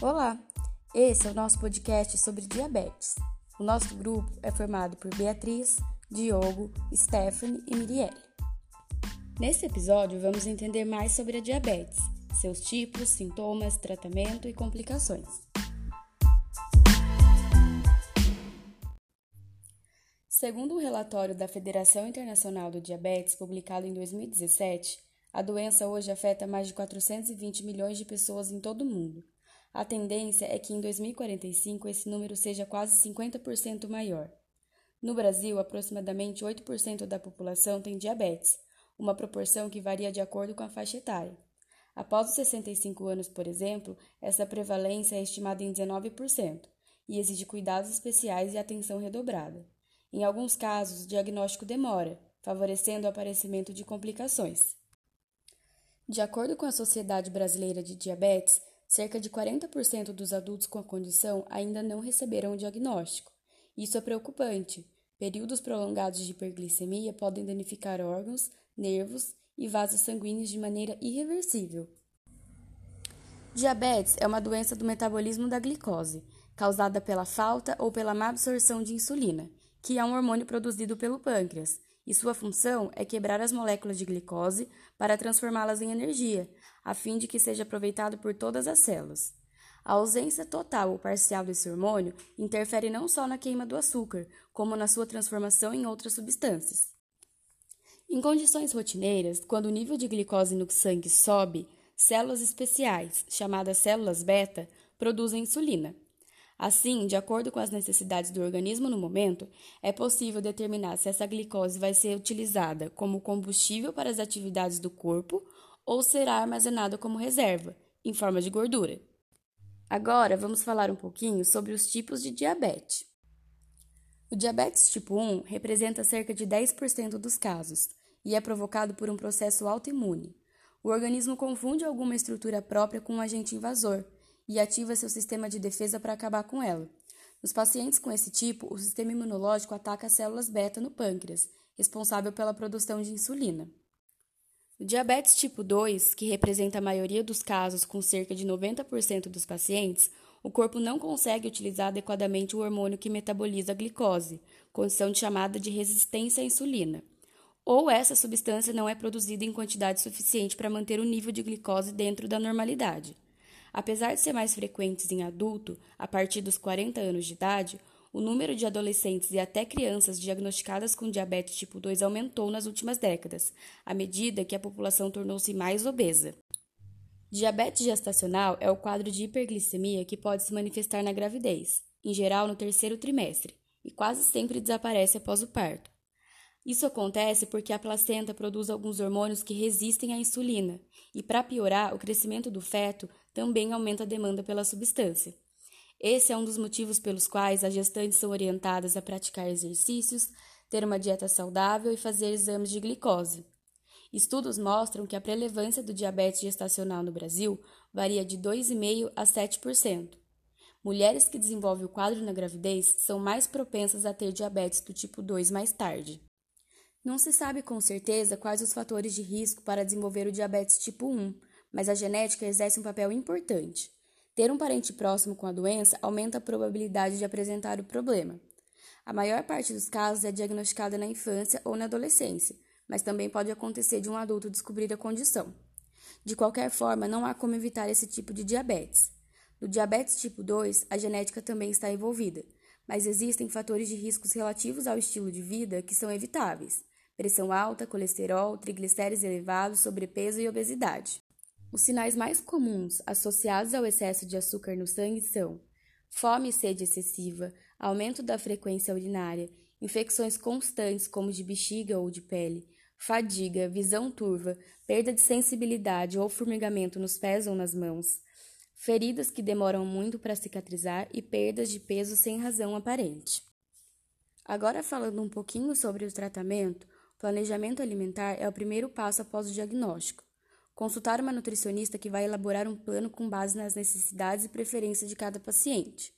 Olá, esse é o nosso podcast sobre diabetes. O nosso grupo é formado por Beatriz, Diogo, Stephanie e Mirielle. Nesse episódio, vamos entender mais sobre a diabetes, seus tipos, sintomas, tratamento e complicações. Segundo um relatório da Federação Internacional do Diabetes, publicado em 2017, a doença hoje afeta mais de 420 milhões de pessoas em todo o mundo. A tendência é que em 2045 esse número seja quase 50% maior. No Brasil, aproximadamente 8% da população tem diabetes, uma proporção que varia de acordo com a faixa etária. Após os 65 anos, por exemplo, essa prevalência é estimada em 19% e exige cuidados especiais e atenção redobrada. Em alguns casos, o diagnóstico demora, favorecendo o aparecimento de complicações. De acordo com a Sociedade Brasileira de Diabetes, cerca de 40% dos adultos com a condição ainda não receberam o diagnóstico. Isso é preocupante. Períodos prolongados de hiperglicemia podem danificar órgãos, nervos e vasos sanguíneos de maneira irreversível. Diabetes é uma doença do metabolismo da glicose, causada pela falta ou pela má absorção de insulina, que é um hormônio produzido pelo pâncreas, e sua função é quebrar as moléculas de glicose para transformá-las em energia, a fim de que seja aproveitado por todas as células. A ausência total ou parcial desse hormônio interfere não só na queima do açúcar, como na sua transformação em outras substâncias. Em condições rotineiras, quando o nível de glicose no sangue sobe, células especiais, chamadas células beta, produzem insulina. Assim, de acordo com as necessidades do organismo no momento, é possível determinar se essa glicose vai ser utilizada como combustível para as atividades do corpo ou será armazenada como reserva, em forma de gordura. Agora vamos falar um pouquinho sobre os tipos de diabetes. O diabetes tipo 1 representa cerca de 10% dos casos e é provocado por um processo autoimune. O organismo confunde alguma estrutura própria com um agente invasor e ativa seu sistema de defesa para acabar com ela. Nos pacientes com esse tipo, o sistema imunológico ataca as células beta no pâncreas, responsável pela produção de insulina. O diabetes tipo 2, que representa a maioria dos casos com cerca de 90% dos pacientes, o corpo não consegue utilizar adequadamente o hormônio que metaboliza a glicose, condição chamada de resistência à insulina. Ou essa substância não é produzida em quantidade suficiente para manter o nível de glicose dentro da normalidade. Apesar de ser mais frequentes em adulto, a partir dos 40 anos de idade, o número de adolescentes e até crianças diagnosticadas com diabetes tipo 2 aumentou nas últimas décadas, à medida que a população tornou-se mais obesa. Diabetes gestacional é o quadro de hiperglicemia que pode se manifestar na gravidez, em geral no terceiro trimestre, e quase sempre desaparece após o parto. Isso acontece porque a placenta produz alguns hormônios que resistem à insulina, e para piorar, o crescimento do feto também aumenta a demanda pela substância. Esse é um dos motivos pelos quais as gestantes são orientadas a praticar exercícios, ter uma dieta saudável e fazer exames de glicose. Estudos mostram que a prelevância do diabetes gestacional no Brasil varia de 2,5% a 7%. Mulheres que desenvolvem o quadro na gravidez são mais propensas a ter diabetes do tipo 2 mais tarde. Não se sabe com certeza quais os fatores de risco para desenvolver o diabetes tipo 1, mas a genética exerce um papel importante. Ter um parente próximo com a doença aumenta a probabilidade de apresentar o problema. A maior parte dos casos é diagnosticada na infância ou na adolescência, mas também pode acontecer de um adulto descobrir a condição. De qualquer forma, não há como evitar esse tipo de diabetes. No diabetes tipo 2, a genética também está envolvida, mas existem fatores de riscos relativos ao estilo de vida que são evitáveis pressão alta, colesterol, triglicéridos elevados, sobrepeso e obesidade. Os sinais mais comuns associados ao excesso de açúcar no sangue são fome e sede excessiva, aumento da frequência urinária, infecções constantes como de bexiga ou de pele, fadiga, visão turva, perda de sensibilidade ou formigamento nos pés ou nas mãos, feridas que demoram muito para cicatrizar e perdas de peso sem razão aparente. Agora falando um pouquinho sobre o tratamento, Planejamento alimentar é o primeiro passo após o diagnóstico. Consultar uma nutricionista que vai elaborar um plano com base nas necessidades e preferências de cada paciente.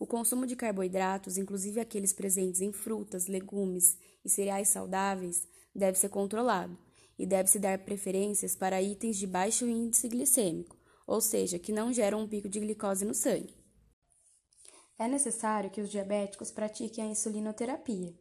O consumo de carboidratos, inclusive aqueles presentes em frutas, legumes e cereais saudáveis, deve ser controlado e deve-se dar preferências para itens de baixo índice glicêmico, ou seja, que não geram um pico de glicose no sangue. É necessário que os diabéticos pratiquem a insulinoterapia.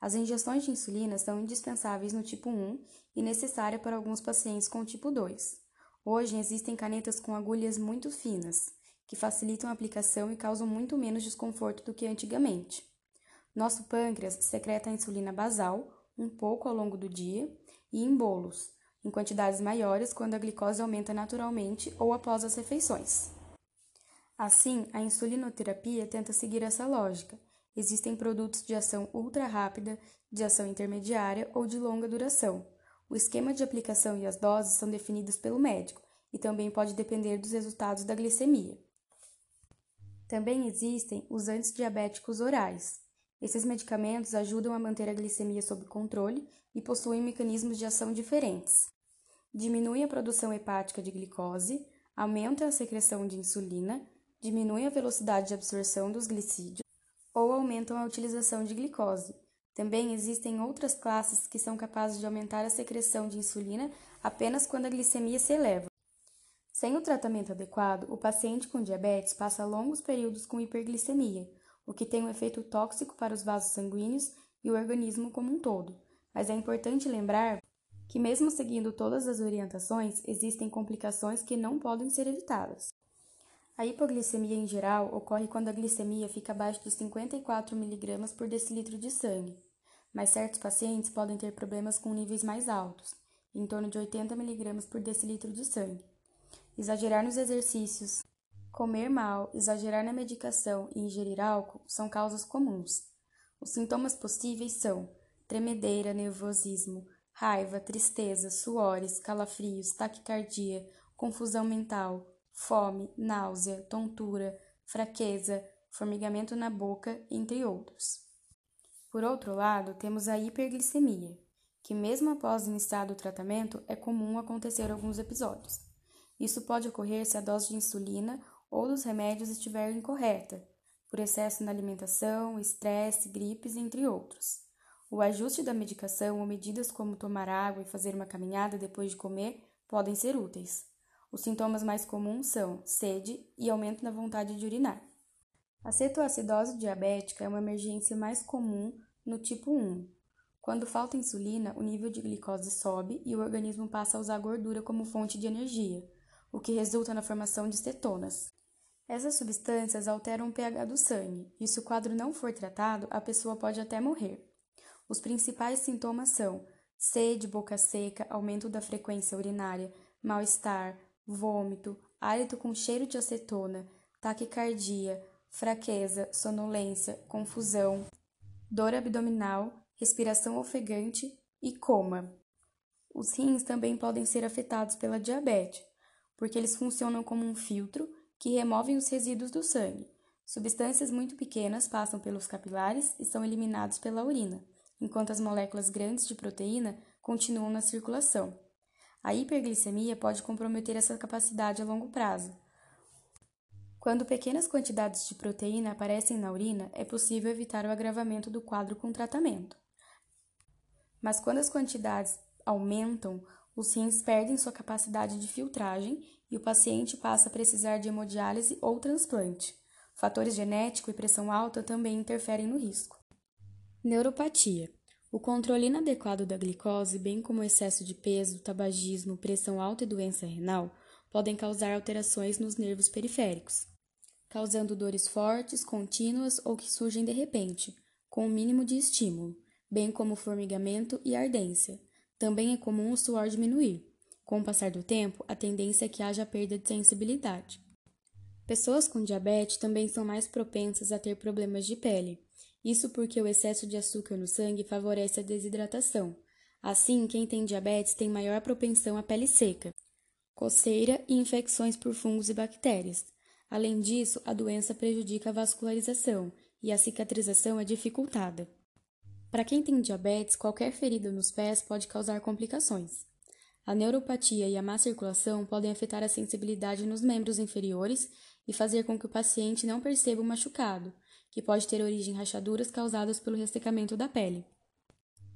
As injeções de insulina são indispensáveis no tipo 1 e necessária para alguns pacientes com tipo 2. Hoje existem canetas com agulhas muito finas, que facilitam a aplicação e causam muito menos desconforto do que antigamente. Nosso pâncreas secreta a insulina basal, um pouco ao longo do dia, e em bolos, em quantidades maiores quando a glicose aumenta naturalmente ou após as refeições. Assim, a insulinoterapia tenta seguir essa lógica. Existem produtos de ação ultra rápida, de ação intermediária ou de longa duração. O esquema de aplicação e as doses são definidos pelo médico e também pode depender dos resultados da glicemia. Também existem os antidiabéticos orais. Esses medicamentos ajudam a manter a glicemia sob controle e possuem mecanismos de ação diferentes. Diminuem a produção hepática de glicose, aumentam a secreção de insulina, diminuem a velocidade de absorção dos glicídios ou aumentam a utilização de glicose. Também existem outras classes que são capazes de aumentar a secreção de insulina apenas quando a glicemia se eleva. Sem o tratamento adequado, o paciente com diabetes passa longos períodos com hiperglicemia, o que tem um efeito tóxico para os vasos sanguíneos e o organismo como um todo. Mas é importante lembrar que, mesmo seguindo todas as orientações, existem complicações que não podem ser evitadas. A hipoglicemia em geral ocorre quando a glicemia fica abaixo de 54 mg por decilitro de sangue, mas certos pacientes podem ter problemas com níveis mais altos, em torno de 80 mg por decilitro de sangue exagerar nos exercícios, comer mal, exagerar na medicação e ingerir álcool são causas comuns. Os sintomas possíveis são tremedeira, nervosismo, raiva, tristeza, suores, calafrios, taquicardia, confusão mental, fome, náusea, tontura, fraqueza, formigamento na boca, entre outros. Por outro lado, temos a hiperglicemia, que mesmo após iniciado o tratamento é comum acontecer alguns episódios. Isso pode ocorrer se a dose de insulina ou dos remédios estiver incorreta, por excesso na alimentação, estresse, gripes, entre outros. O ajuste da medicação ou medidas como tomar água e fazer uma caminhada depois de comer podem ser úteis. Os sintomas mais comuns são sede e aumento na vontade de urinar. A cetoacidose diabética é uma emergência mais comum no tipo 1. Quando falta insulina, o nível de glicose sobe e o organismo passa a usar gordura como fonte de energia, o que resulta na formação de cetonas. Essas substâncias alteram o pH do sangue, e se o quadro não for tratado, a pessoa pode até morrer. Os principais sintomas são sede, boca seca, aumento da frequência urinária, mal-estar, vômito, hálito com cheiro de acetona, taquicardia, fraqueza, sonolência, confusão, dor abdominal, respiração ofegante e coma. Os rins também podem ser afetados pela diabetes, porque eles funcionam como um filtro que removem os resíduos do sangue. Substâncias muito pequenas passam pelos capilares e são eliminados pela urina, enquanto as moléculas grandes de proteína continuam na circulação. A hiperglicemia pode comprometer essa capacidade a longo prazo. Quando pequenas quantidades de proteína aparecem na urina, é possível evitar o agravamento do quadro com tratamento. Mas quando as quantidades aumentam, os rins perdem sua capacidade de filtragem e o paciente passa a precisar de hemodiálise ou transplante. Fatores genéticos e pressão alta também interferem no risco. Neuropatia. O controle inadequado da glicose, bem como o excesso de peso, tabagismo, pressão alta e doença renal, podem causar alterações nos nervos periféricos, causando dores fortes, contínuas ou que surgem de repente, com o mínimo de estímulo, bem como formigamento e ardência. Também é comum o suor diminuir. Com o passar do tempo, a tendência é que haja perda de sensibilidade. Pessoas com diabetes também são mais propensas a ter problemas de pele. Isso porque o excesso de açúcar no sangue favorece a desidratação. Assim, quem tem diabetes tem maior propensão à pele seca, coceira e infecções por fungos e bactérias. Além disso, a doença prejudica a vascularização e a cicatrização é dificultada. Para quem tem diabetes, qualquer ferida nos pés pode causar complicações. A neuropatia e a má circulação podem afetar a sensibilidade nos membros inferiores e fazer com que o paciente não perceba o machucado, que pode ter origem em rachaduras causadas pelo ressecamento da pele.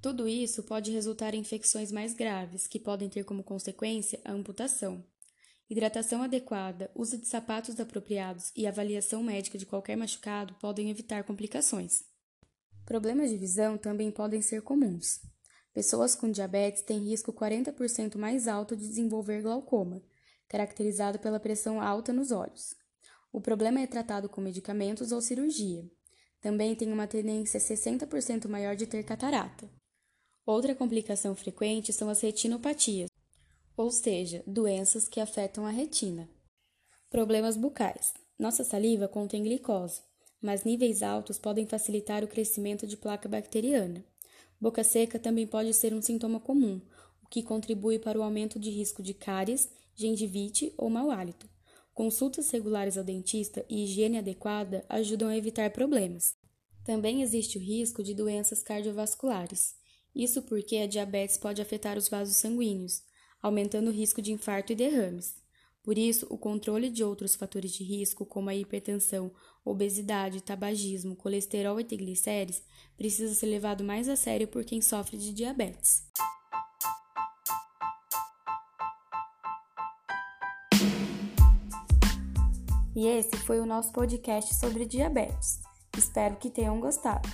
Tudo isso pode resultar em infecções mais graves, que podem ter como consequência a amputação. Hidratação adequada, uso de sapatos apropriados e avaliação médica de qualquer machucado podem evitar complicações. Problemas de visão também podem ser comuns. Pessoas com diabetes têm risco 40% mais alto de desenvolver glaucoma, caracterizado pela pressão alta nos olhos. O problema é tratado com medicamentos ou cirurgia. Também tem uma tendência 60% maior de ter catarata. Outra complicação frequente são as retinopatias, ou seja, doenças que afetam a retina. Problemas bucais. Nossa saliva contém glicose, mas níveis altos podem facilitar o crescimento de placa bacteriana. Boca seca também pode ser um sintoma comum, o que contribui para o aumento de risco de cáries, gengivite ou mau hálito. Consultas regulares ao dentista e higiene adequada ajudam a evitar problemas. Também existe o risco de doenças cardiovasculares. Isso porque a diabetes pode afetar os vasos sanguíneos, aumentando o risco de infarto e derrames. Por isso, o controle de outros fatores de risco, como a hipertensão, obesidade, tabagismo, colesterol e triglicérides, precisa ser levado mais a sério por quem sofre de diabetes. E esse foi o nosso podcast sobre diabetes. Espero que tenham gostado.